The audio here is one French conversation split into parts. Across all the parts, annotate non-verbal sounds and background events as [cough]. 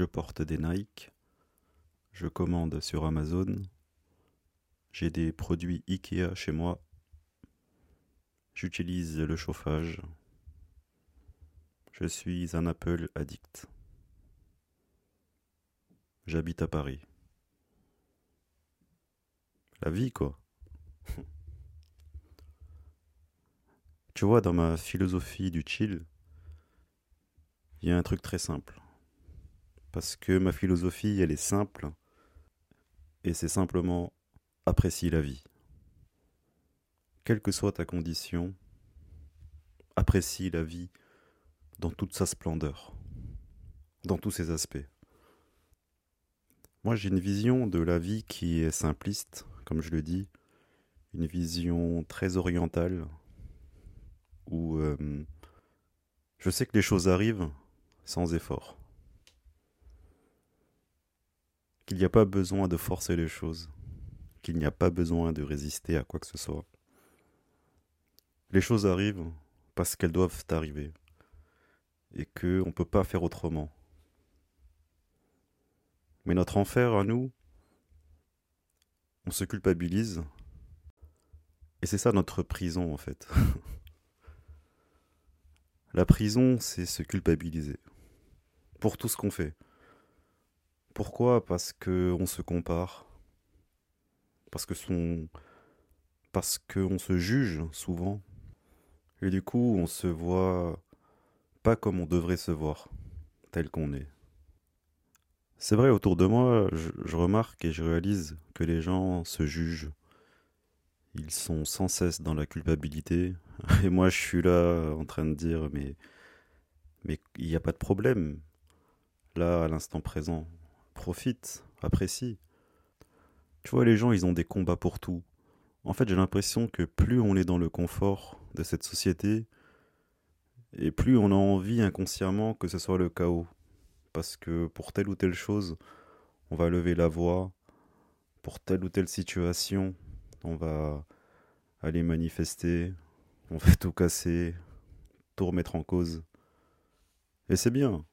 Je porte des Nike. Je commande sur Amazon. J'ai des produits Ikea chez moi. J'utilise le chauffage. Je suis un Apple addict. J'habite à Paris. La vie, quoi. [laughs] tu vois, dans ma philosophie du chill, il y a un truc très simple. Parce que ma philosophie, elle est simple. Et c'est simplement apprécier la vie. Quelle que soit ta condition, apprécie la vie dans toute sa splendeur, dans tous ses aspects. Moi, j'ai une vision de la vie qui est simpliste, comme je le dis, une vision très orientale, où euh, je sais que les choses arrivent sans effort. Qu'il n'y a pas besoin de forcer les choses, qu'il n'y a pas besoin de résister à quoi que ce soit. Les choses arrivent parce qu'elles doivent arriver et qu'on ne peut pas faire autrement. Mais notre enfer à nous, on se culpabilise. Et c'est ça notre prison en fait. [laughs] La prison, c'est se culpabiliser. Pour tout ce qu'on fait. Pourquoi? Parce qu'on se compare. Parce que son. Parce qu'on se juge souvent. Et du coup, on se voit pas comme on devrait se voir, tel qu'on est. C'est vrai, autour de moi, je, remarque et je réalise que les gens se jugent. Ils sont sans cesse dans la culpabilité. [laughs] Et moi, je suis là en train de dire, mais, mais il n'y a pas de problème. Là, à l'instant présent, profite, apprécie. Tu vois, les gens, ils ont des combats pour tout. En fait, j'ai l'impression que plus on est dans le confort de cette société, et plus on a envie inconsciemment que ce soit le chaos parce que pour telle ou telle chose, on va lever la voix, pour telle ou telle situation, on va aller manifester, on va [laughs] tout casser, tout remettre en cause. Et c'est bien.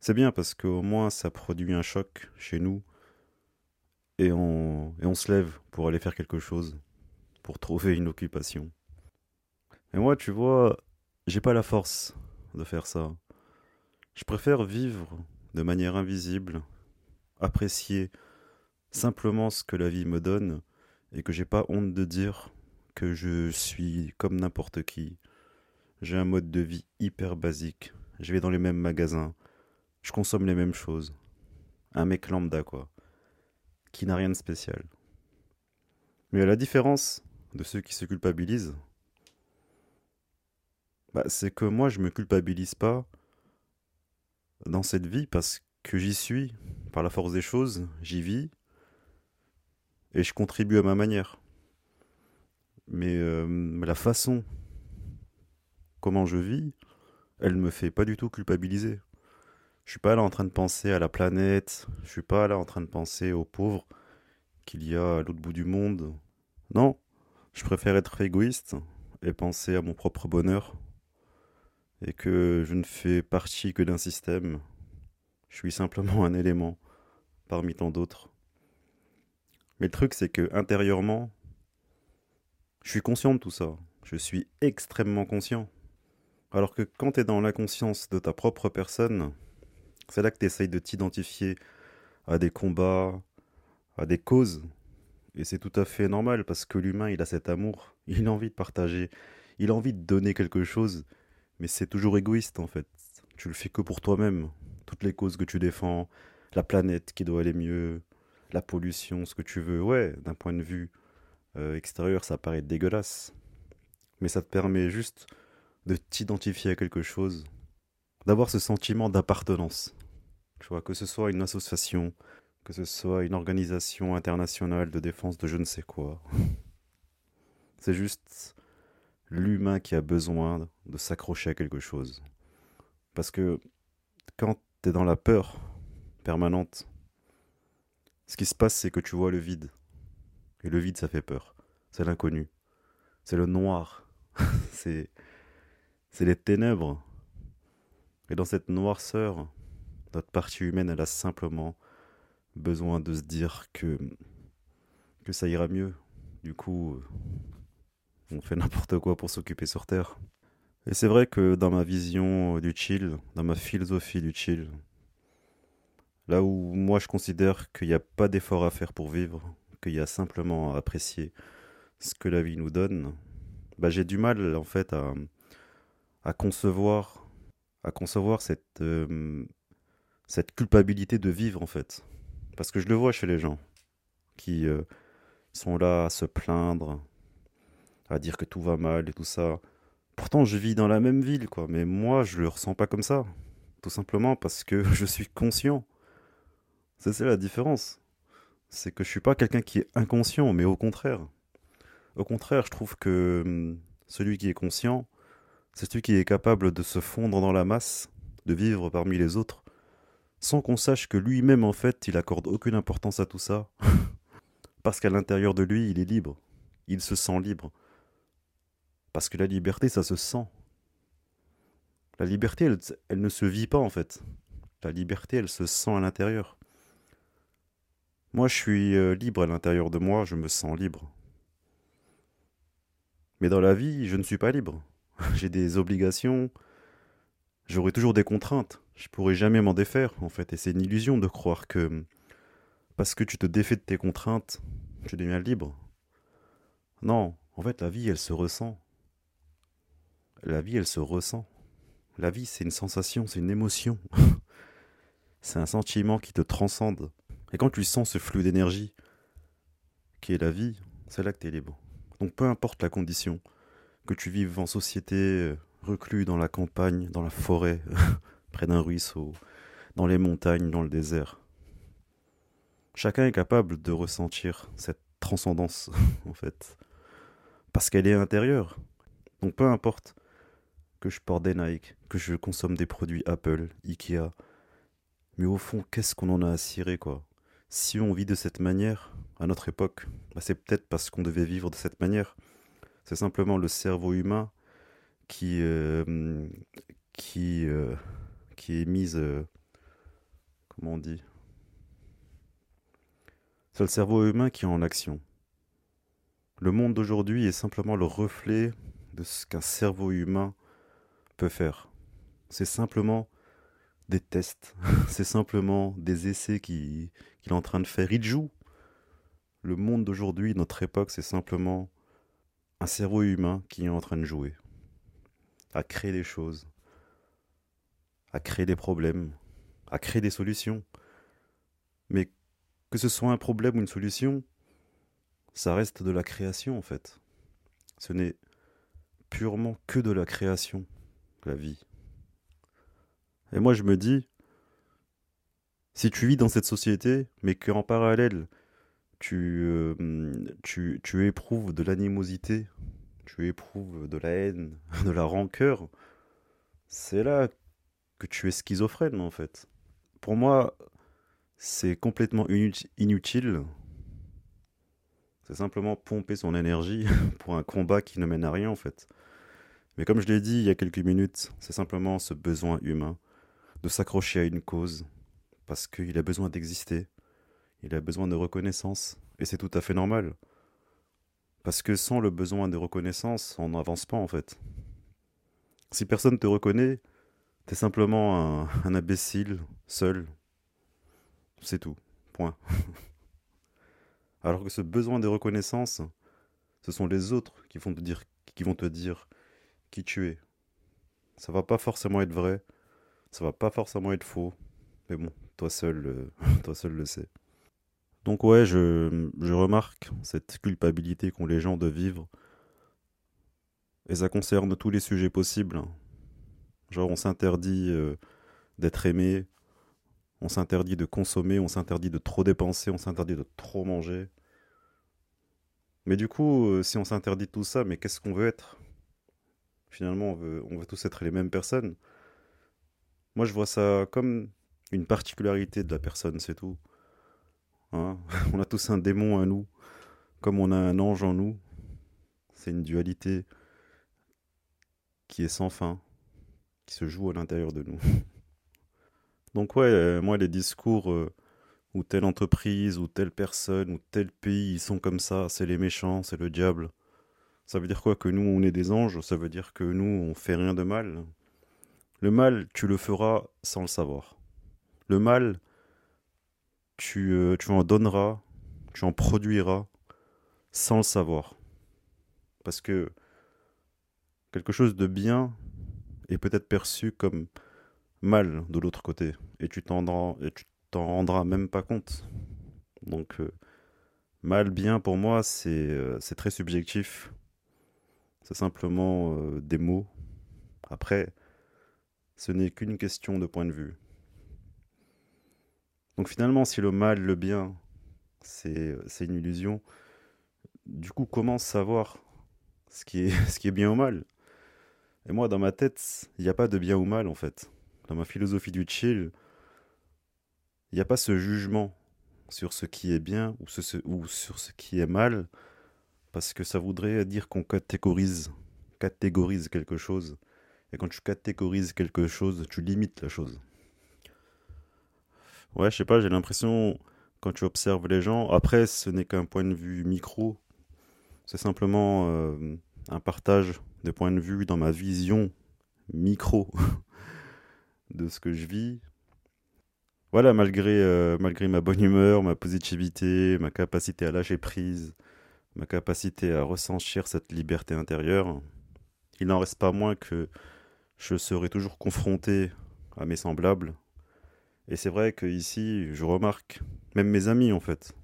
C'est bien parce qu'au moins ça produit un choc chez nous et on, se lève pour aller faire quelque chose, pour trouver une occupation. Et moi, tu vois, j'ai pas la force de faire ça. Je préfère vivre de manière invisible, apprécier simplement ce que la vie me donne et que j'ai pas honte de dire que je suis comme n'importe qui. J'ai un mode de vie hyper basique. Je vais dans les mêmes magasins. Je consomme les mêmes choses. Un mec lambda, quoi. Qui n'a rien de spécial. Mais à la différence de ceux qui se culpabilisent, bah, c'est que moi, je me culpabilise pas dans cette vie parce que j'y suis, par la force des choses, j'y vis, et je contribue à ma manière. Mais euh, la façon comment je vis, elle me fait pas du tout culpabiliser. Je suis pas là en train de penser à la planète, je suis pas là en train de penser aux pauvres qu'il y a à l'autre bout du monde. Non, je préfère être égoïste et penser à mon propre bonheur et que je ne fais partie que d'un système. Je suis simplement un élément parmi tant d'autres. Mais le truc, c'est que intérieurement, je suis conscient de tout ça. Je suis extrêmement conscient. Alors que quand tu es dans l'inconscience de ta propre personne, c'est là que tu essayes de t'identifier à des combats, à des causes. Et c'est tout à fait normal parce que l'humain, il a cet amour, [laughs] il a envie de partager, il a envie de donner quelque chose mais c'est toujours égoïste en fait. Tu le fais que pour toi-même. Toutes les causes que tu défends, la planète qui doit aller mieux, la pollution, ce que tu veux. Ouais, d'un point de vue euh, extérieur, ça paraît dégueulasse. mais ça te permet juste de t'identifier à quelque chose, d'avoir ce sentiment d'appartenance. Vois, que ce soit une association, que ce soit une organisation internationale de défense de je ne sais quoi. [laughs] C'est juste l'humain qui a besoin de s'accrocher à quelque chose. Parce que quand tu es dans la peur permanente, ce qui se passe, c'est que tu vois le vide. Et le vide, ça fait peur. C'est l'inconnu. C'est le noir. [laughs] c'est les ténèbres. Et dans cette noirceur, notre partie humaine, elle a simplement besoin de se dire que, que ça ira mieux. Du coup, on fait n'importe quoi pour s'occuper sur Terre. Et c'est vrai que dans ma vision du chill, dans ma philosophie du chill, là où moi je considère qu'il n'y a pas d'effort à faire pour vivre, qu'il y a simplement à apprécier ce que la vie nous donne, bah j'ai du mal en fait à, à concevoir à concevoir cette, euh, cette culpabilité de vivre en fait. Parce que je le vois chez les gens qui euh, sont là à se plaindre, à dire que tout va mal et tout ça. Pourtant, je vis dans la même ville, quoi. Mais moi, je le ressens pas comme ça. Tout simplement parce que [laughs] je suis conscient. C'est ça la différence. C'est que je suis pas quelqu'un qui est inconscient, mais au contraire. Au contraire, je trouve que hum, celui qui est conscient, c'est celui qui est capable de se fondre dans la masse, de vivre parmi les autres, sans qu'on sache que lui-même, en fait, il accorde aucune importance à tout ça. [laughs] Parce qu'à l'intérieur de lui, il est libre. Il se sent libre. Parce que la liberté, ça se sent. La liberté, elle, ne se vit pas, en fait. La liberté, elle se sent à l'intérieur. Moi, je suis euh, libre à l'intérieur de moi, je me sens libre. Mais dans la vie, je ne suis pas libre. [laughs] j'ai des obligations, j'aurai toujours des contraintes. Je pourrai jamais m'en défaire, en fait. Et c'est une illusion de croire que parce que tu te défais de tes contraintes, tu deviens libre. Non, en fait, la vie, elle se ressent. La vie, elle se ressent. La vie, c'est une sensation, c'est une émotion. [laughs] c'est un sentiment qui te transcende. Et quand tu sens ce flux d'énergie qui est la vie, c'est là que tu es libre. Donc peu importe la condition, que tu vives en société, reclus dans la campagne, dans la forêt, [laughs] près d'un ruisseau, dans les montagnes, dans le désert. Chacun est capable de ressentir cette transcendance, [laughs] en fait, parce qu'elle est intérieure. Donc peu importe que je porte des Nike, que je consomme des produits Apple, Ikea, mais au fond, qu'est-ce qu'on en a à cirer, quoi? Si on vit de cette manière, à notre époque, bah, c'est peut-être parce qu'on devait vivre de cette manière. C'est simplement le cerveau humain qui, euh, euh, qui est mise. Euh, comment on dit? C'est le cerveau humain qui est en action. Le monde d'aujourd'hui est simplement le reflet de ce qu'un cerveau humain peut faire. C'est simplement des tests, [laughs] c'est simplement des essais qu'il est en train de faire. Il joue. Le monde d'aujourd'hui, notre époque, c'est simplement un cerveau humain qui est en train de jouer, à créer des choses, à créer des problèmes, à créer des solutions. Mais que ce soit un problème ou une solution, ça reste de la création en fait. Ce n'est purement que de la création, la vie. Et moi je me dis, si tu vis dans cette société, mais qu'en parallèle, tu, euh, tu, tu éprouves de l'animosité, tu éprouves de la haine, [laughs] de la rancœur, c'est là que tu es schizophrène en fait. Pour moi, c'est complètement inutile. C'est simplement pomper son énergie [laughs] pour un combat qui ne mène à rien en fait. Mais comme je l'ai dit il y a quelques minutes, c'est simplement ce besoin humain de s'accrocher à une cause parce qu'il a besoin d'exister il a besoin de reconnaissance. Et c'est tout à fait normal. Parce que sans le besoin de reconnaissance, on n'avance pas en fait. Si personne ne te reconnaît, t'es simplement un, imbécile, seul. C'est tout. Point. [laughs] Alors que ce besoin de reconnaissance, ce sont les autres qui vont te dire, qui vont te dire qui tu es. Ça va pas forcément être vrai, ça va pas forcément être faux, mais bon, toi seul, euh, [laughs] toi seul le sais. Donc ouais, je, remarque cette culpabilité qu'ont les gens de vivre. Et ça concerne tous les sujets possibles. Genre, on s'interdit euh, d'être aimé, on s'interdit de consommer, on s'interdit de trop dépenser, on s'interdit de trop manger. Mais du coup, euh, si on s'interdit tout ça, mais qu'est-ce qu'on veut être? Finalement, on veut, on veut tous être les mêmes personnes. Moi, je vois ça comme une particularité de la personne, c'est tout. Hein [laughs] on a tous un démon à nous, comme on a un ange en nous. C'est une dualité qui est sans fin, qui se joue à l'intérieur de nous. [laughs] Donc ouais, euh, moi les discours euh, où telle entreprise, ou telle personne, ou tel pays, ils sont comme ça, c'est les méchants, c'est le diable. Ça veut dire quoi Que nous, on est des anges? Ça veut dire que nous, on fait rien de mal Le mal, tu le feras sans le savoir. Le mal, tu, euh, tu en donneras, tu en produiras sans le savoir. Parce que quelque chose de bien est peut-être perçu comme mal de l'autre côté. Et tu t'en rendras même pas compte. Donc, euh, mal, bien, pour moi, c'est euh, très subjectif. C'est simplement des mots. Après, ce n'est qu'une question de point de vue. Donc finalement, si le mal, le bien, c'est une illusion, du coup, comment savoir ce qui est, [laughs] ce qui est bien ou mal? Et moi, dans ma tête, il n'y a pas de bien ou mal, en fait. Dans ma philosophie du chill, il n'y a pas ce jugement sur ce qui est bien ou, ou sur ce qui est mal, parce que ça voudrait dire qu'on catégorise, catégorise quelque chose. Et quand tu catégorises quelque chose, tu limites la chose. Ouais, je sais pas, j'ai l'impression, quand tu observes les gens, après, ce n'est qu'un point de vue micro, c'est simplement euh, un partage de points de vue dans ma vision micro [laughs] de ce que je vis. Voilà, malgré, euh, malgré ma bonne humeur, ma positivité, ma capacité à lâcher prise, ma capacité à ressentir cette liberté intérieure, il n'en reste pas moins que je serai toujours confronté à mes semblables, et c'est vrai qu'ici, je remarque, même mes amis en fait,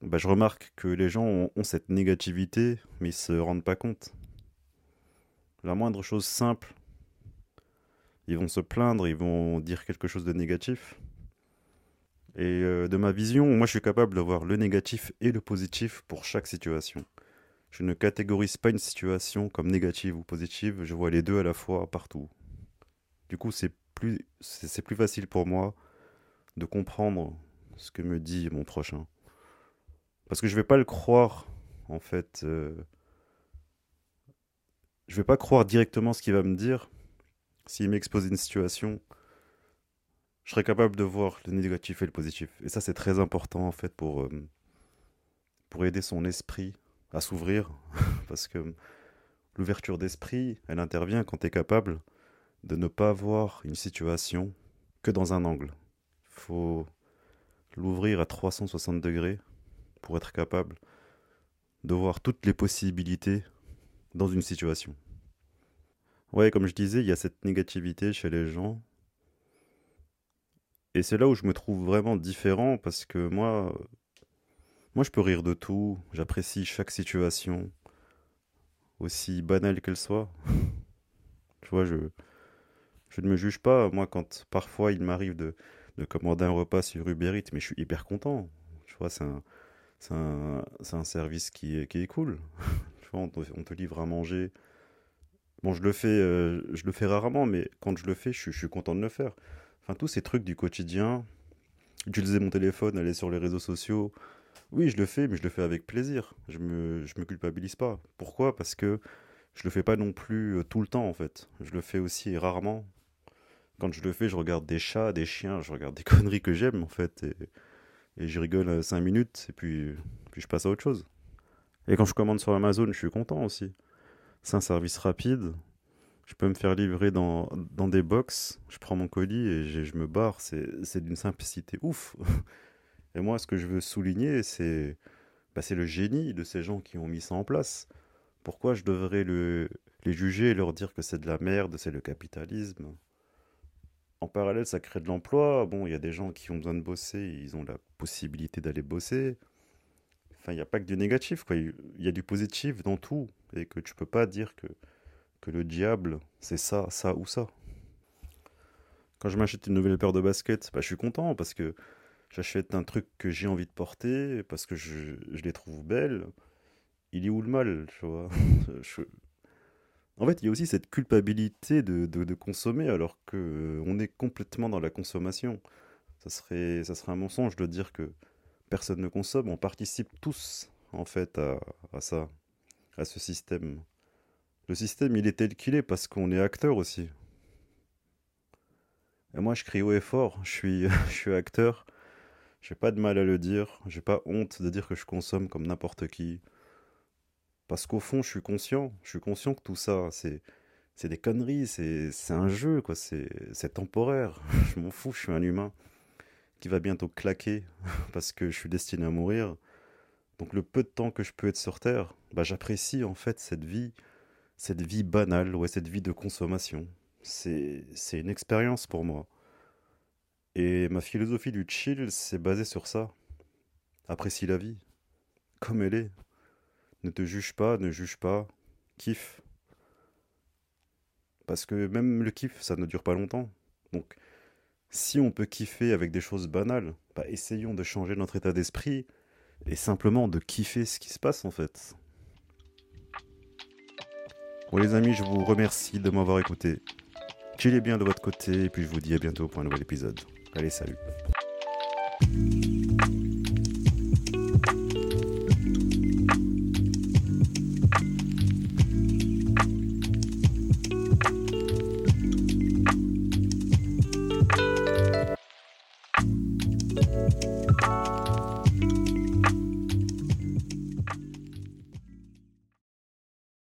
bah, je remarque que les gens ont, cette négativité, mais ils se rendent pas compte. La moindre chose simple, ils vont se plaindre, ils vont dire quelque chose de négatif. Et euh, de ma vision, moi je suis capable d'avoir le négatif et le positif pour chaque situation. Je ne catégorise pas une situation comme négative ou positive, je vois les deux à la fois partout. Du coup, c'est c'est plus facile pour moi de comprendre ce que me dit mon prochain. Parce que je vais pas le croire, en fait. Euh, je vais pas croire directement ce qu'il va me dire. S'il m'expose une situation, je serai capable de voir le négatif et le positif. Et ça, c'est très important, en fait, pour, euh, pour aider son esprit à s'ouvrir. [laughs] Parce que l'ouverture d'esprit, elle intervient quand tu es capable de ne pas voir une situation que dans un angle. Il faut l'ouvrir à 360 degrés pour être capable de voir toutes les possibilités dans une situation. Ouais, comme je disais, il y a cette négativité chez les gens. Et c'est là où je me trouve vraiment différent parce que moi, moi je peux rire de tout, j'apprécie chaque situation, aussi banale qu'elle soit. [laughs] tu vois, je, je ne me juge pas. Moi, quand parfois il m'arrive de, commander un repas sur Uber Eats, mais je suis hyper content. Tu vois, c'est un, un, un, service qui qui est cool. [laughs] tu vois, on te, livre à manger. Bon, je le fais, euh, je le fais rarement, mais quand je le fais, je, je, suis content de le faire. Enfin, tous ces trucs du quotidien, utiliser mon téléphone, aller sur les réseaux sociaux. Oui, je le fais, mais je le fais avec plaisir. Je me, je me culpabilise pas. Pourquoi? Parce que je le fais pas non plus euh, tout le temps, en fait. Je le fais aussi rarement quand je le fais, je regarde des chats, des chiens, je regarde des [laughs] conneries que j'aime en fait, et, je rigole 5 minutes, et puis, je passe à autre chose. Et quand je commande sur Amazon, je suis content aussi. C'est un service rapide, je peux me faire livrer dans, des box, je prends mon colis et je, me barre, c'est d'une simplicité ouf. [laughs] Et moi, ce que je veux souligner, c'est bah, le génie de ces gens qui ont mis ça en place. Pourquoi je devrais le, les juger et leur dire que c'est de la merde, c'est le capitalisme? En parallèle, ça crée de l'emploi. Bon, il y a des gens qui ont besoin de bosser, ils ont la possibilité d'aller bosser. Enfin, il n'y a pas que du négatif, quoi. Il y a du positif dans tout. Et que tu peux pas dire que, que le diable, c'est ça, ça ou ça. Quand je m'achète une nouvelle paire de baskets, bah, je suis content parce que j'achète un truc que j'ai envie de porter, parce que je, je, les trouve belles. Il est où le mal, tu vois? [laughs] En fait, il y a aussi cette culpabilité de, consommer alors que on est complètement dans la consommation. Ça serait, un mensonge de dire que personne ne consomme, on participe tous en fait à, à ça, à ce système. Le système, il est tel qu'il est parce qu'on est acteur aussi. Et moi, je crie haut et fort, je suis, [laughs] je suis acteur. J'ai pas de mal à le dire, j'ai pas honte de dire que je consomme comme n'importe qui. Parce qu'au fond, je suis conscient, je suis conscient que tout ça, c'est, des conneries, c'est, un jeu, quoi, c'est, temporaire. [laughs] je m'en fous, je suis un humain qui va bientôt claquer [laughs] parce que je suis destiné à mourir. Donc le peu de temps que je peux être sur Terre, bah, j'apprécie en fait cette vie, cette vie banale, ouais, cette vie de consommation. C'est, c'est une expérience pour moi. Et ma philosophie du chill, c'est basé sur ça. Apprécie la vie, comme elle est. Ne te juge pas, ne juge pas, kiffe. Parce que même le kiff, ça ne dure pas longtemps. Donc, si on peut kiffer avec des choses banales, bah essayons de changer notre état d'esprit et simplement de kiffer ce qui se passe en fait. Bon les amis, je vous remercie de m'avoir écouté. Chillez bien de votre côté et puis je vous dis à bientôt pour un nouvel épisode. Allez, salut.